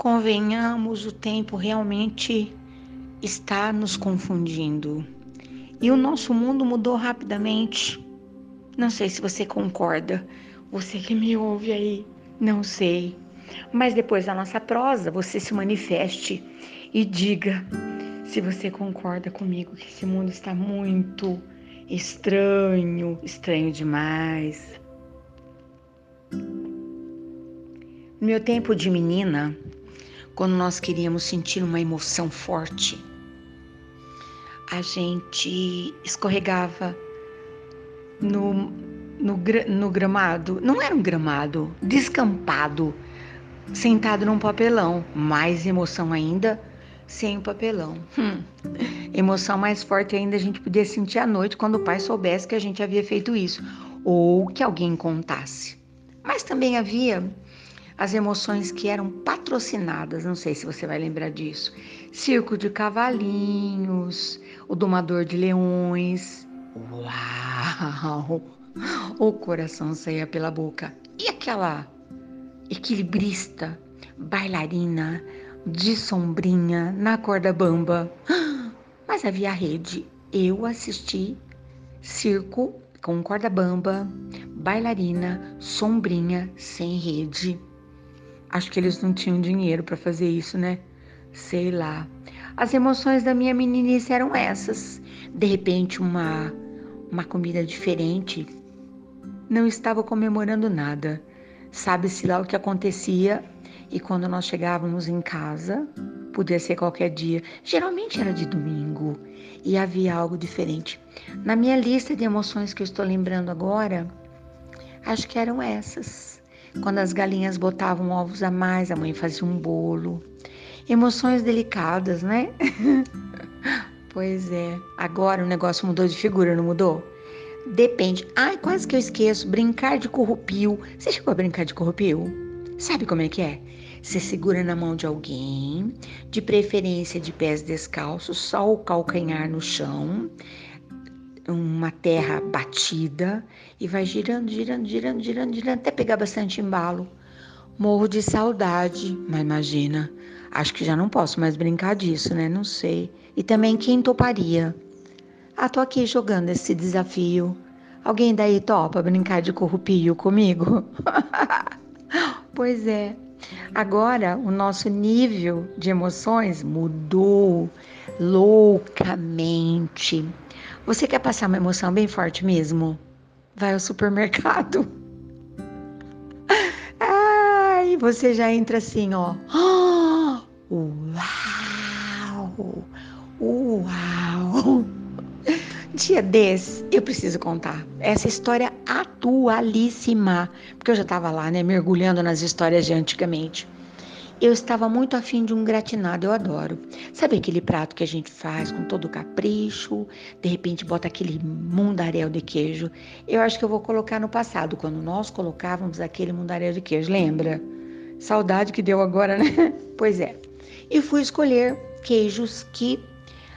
convenhamos, o tempo realmente está nos confundindo. E o nosso mundo mudou rapidamente. Não sei se você concorda. Você que me ouve aí, não sei. Mas depois da nossa prosa, você se manifeste e diga se você concorda comigo que esse mundo está muito estranho, estranho demais. No meu tempo de menina, quando nós queríamos sentir uma emoção forte, a gente escorregava no, no, no gramado. Não era um gramado, descampado, sentado num papelão. Mais emoção ainda, sem o papelão. Hum. Emoção mais forte ainda a gente podia sentir à noite quando o pai soubesse que a gente havia feito isso, ou que alguém contasse. Mas também havia as emoções que eram patrocinadas, não sei se você vai lembrar disso. Circo de cavalinhos, o domador de leões. Uau! O coração saía pela boca. E aquela equilibrista, bailarina, de sombrinha na corda bamba. Mas havia rede. Eu assisti circo com corda bamba, bailarina, sombrinha, sem rede. Acho que eles não tinham dinheiro para fazer isso, né? Sei lá. As emoções da minha meninice eram essas. De repente, uma, uma comida diferente. Não estava comemorando nada. Sabe-se lá o que acontecia. E quando nós chegávamos em casa, podia ser qualquer dia, geralmente era de domingo, e havia algo diferente. Na minha lista de emoções que eu estou lembrando agora, acho que eram essas. Quando as galinhas botavam ovos a mais, a mãe fazia um bolo. Emoções delicadas, né? pois é. Agora o negócio mudou de figura, não mudou? Depende. Ai, quase que eu esqueço. Brincar de corrupio. Você chegou a brincar de corrupio? Sabe como é que é? Você segura na mão de alguém, de preferência de pés descalços, só o calcanhar no chão, uma terra batida e vai girando, girando, girando, girando, girando até pegar bastante embalo. Morro de saudade, mas imagina, acho que já não posso mais brincar disso, né? Não sei. E também quem toparia? Ah, tô aqui jogando esse desafio. Alguém daí topa brincar de corrupio comigo? pois é. Agora o nosso nível de emoções mudou loucamente. Você quer passar uma emoção bem forte mesmo? Vai ao supermercado. Ai, você já entra assim, ó. Uau! Uau! Dia desse, eu preciso contar essa história atualíssima, porque eu já estava lá, né, mergulhando nas histórias de antigamente. Eu estava muito afim de um gratinado, eu adoro. Sabe aquele prato que a gente faz com todo capricho, de repente bota aquele mundaréu de queijo? Eu acho que eu vou colocar no passado, quando nós colocávamos aquele mundaréu de queijo, lembra? Saudade que deu agora, né? Pois é. E fui escolher queijos que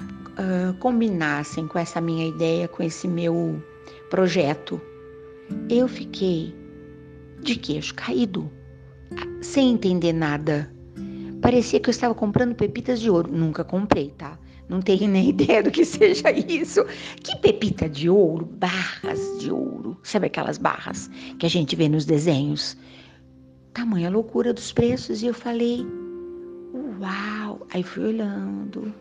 uh, combinassem com essa minha ideia, com esse meu projeto. Eu fiquei de queixo caído, sem entender nada. Parecia que eu estava comprando pepitas de ouro. Nunca comprei, tá? Não tenho nem ideia do que seja isso. Que pepita de ouro? Barras de ouro. Sabe aquelas barras que a gente vê nos desenhos? Tamanha loucura dos preços. E eu falei, uau! Aí fui olhando,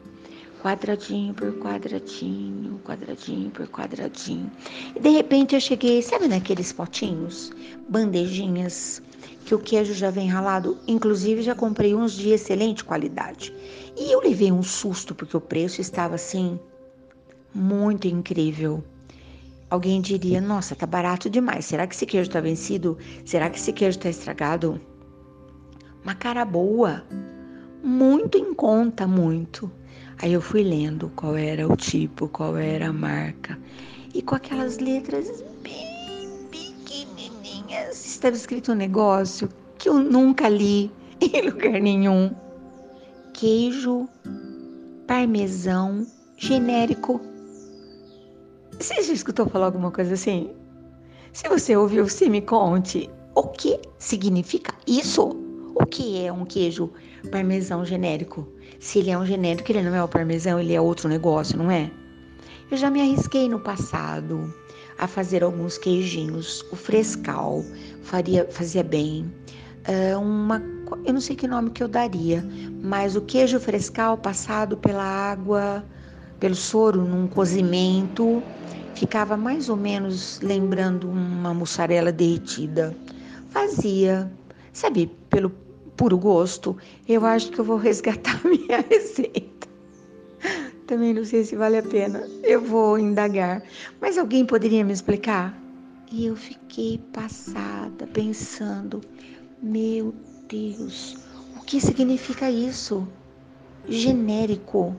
quadradinho por quadradinho, quadradinho por quadradinho. E de repente eu cheguei, sabe naqueles potinhos, bandejinhas que o queijo já vem ralado. Inclusive, já comprei uns de excelente qualidade. E eu levei um susto porque o preço estava assim muito incrível. Alguém diria: Nossa, tá barato demais. Será que esse queijo tá vencido? Será que esse queijo tá estragado? Uma cara boa, muito em conta, muito. Aí eu fui lendo qual era o tipo, qual era a marca. E com aquelas letras bem estava escrito um negócio que eu nunca li em lugar nenhum. Queijo parmesão genérico. Você já escutou falar alguma coisa assim? Se você ouviu, se me conte o que significa isso. O que é um queijo parmesão genérico? Se ele é um genérico, ele não é o parmesão, ele é outro negócio, não é? Eu já me arrisquei no passado a fazer alguns queijinhos. O frescal faria, fazia bem. Uh, uma, eu não sei que nome que eu daria, mas o queijo frescal passado pela água, pelo soro, num cozimento, ficava mais ou menos lembrando uma mussarela derretida. Fazia, sabe, pelo puro gosto. Eu acho que eu vou resgatar minha receita. Também não sei se vale a pena. Eu vou indagar. Mas alguém poderia me explicar? E eu fiquei passada, pensando: meu Deus, o que significa isso? Genérico.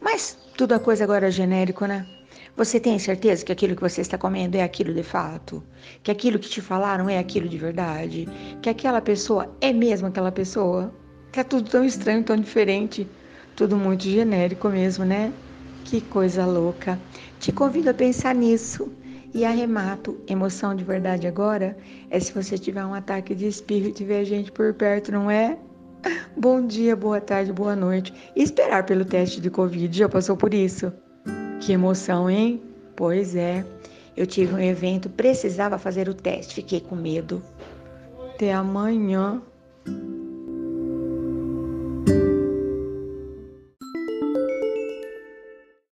Mas tudo a coisa agora é genérico, né? Você tem certeza que aquilo que você está comendo é aquilo de fato? Que aquilo que te falaram é aquilo de verdade? Que aquela pessoa é mesmo aquela pessoa? É tudo tão estranho, tão diferente, tudo muito genérico mesmo, né? Que coisa louca. Te convido a pensar nisso. E arremato, emoção de verdade agora é se você tiver um ataque de espirro e tiver gente por perto, não é? Bom dia, boa tarde, boa noite. E esperar pelo teste de Covid, já passou por isso? Que emoção, hein? Pois é. Eu tive um evento, precisava fazer o teste, fiquei com medo. Até amanhã.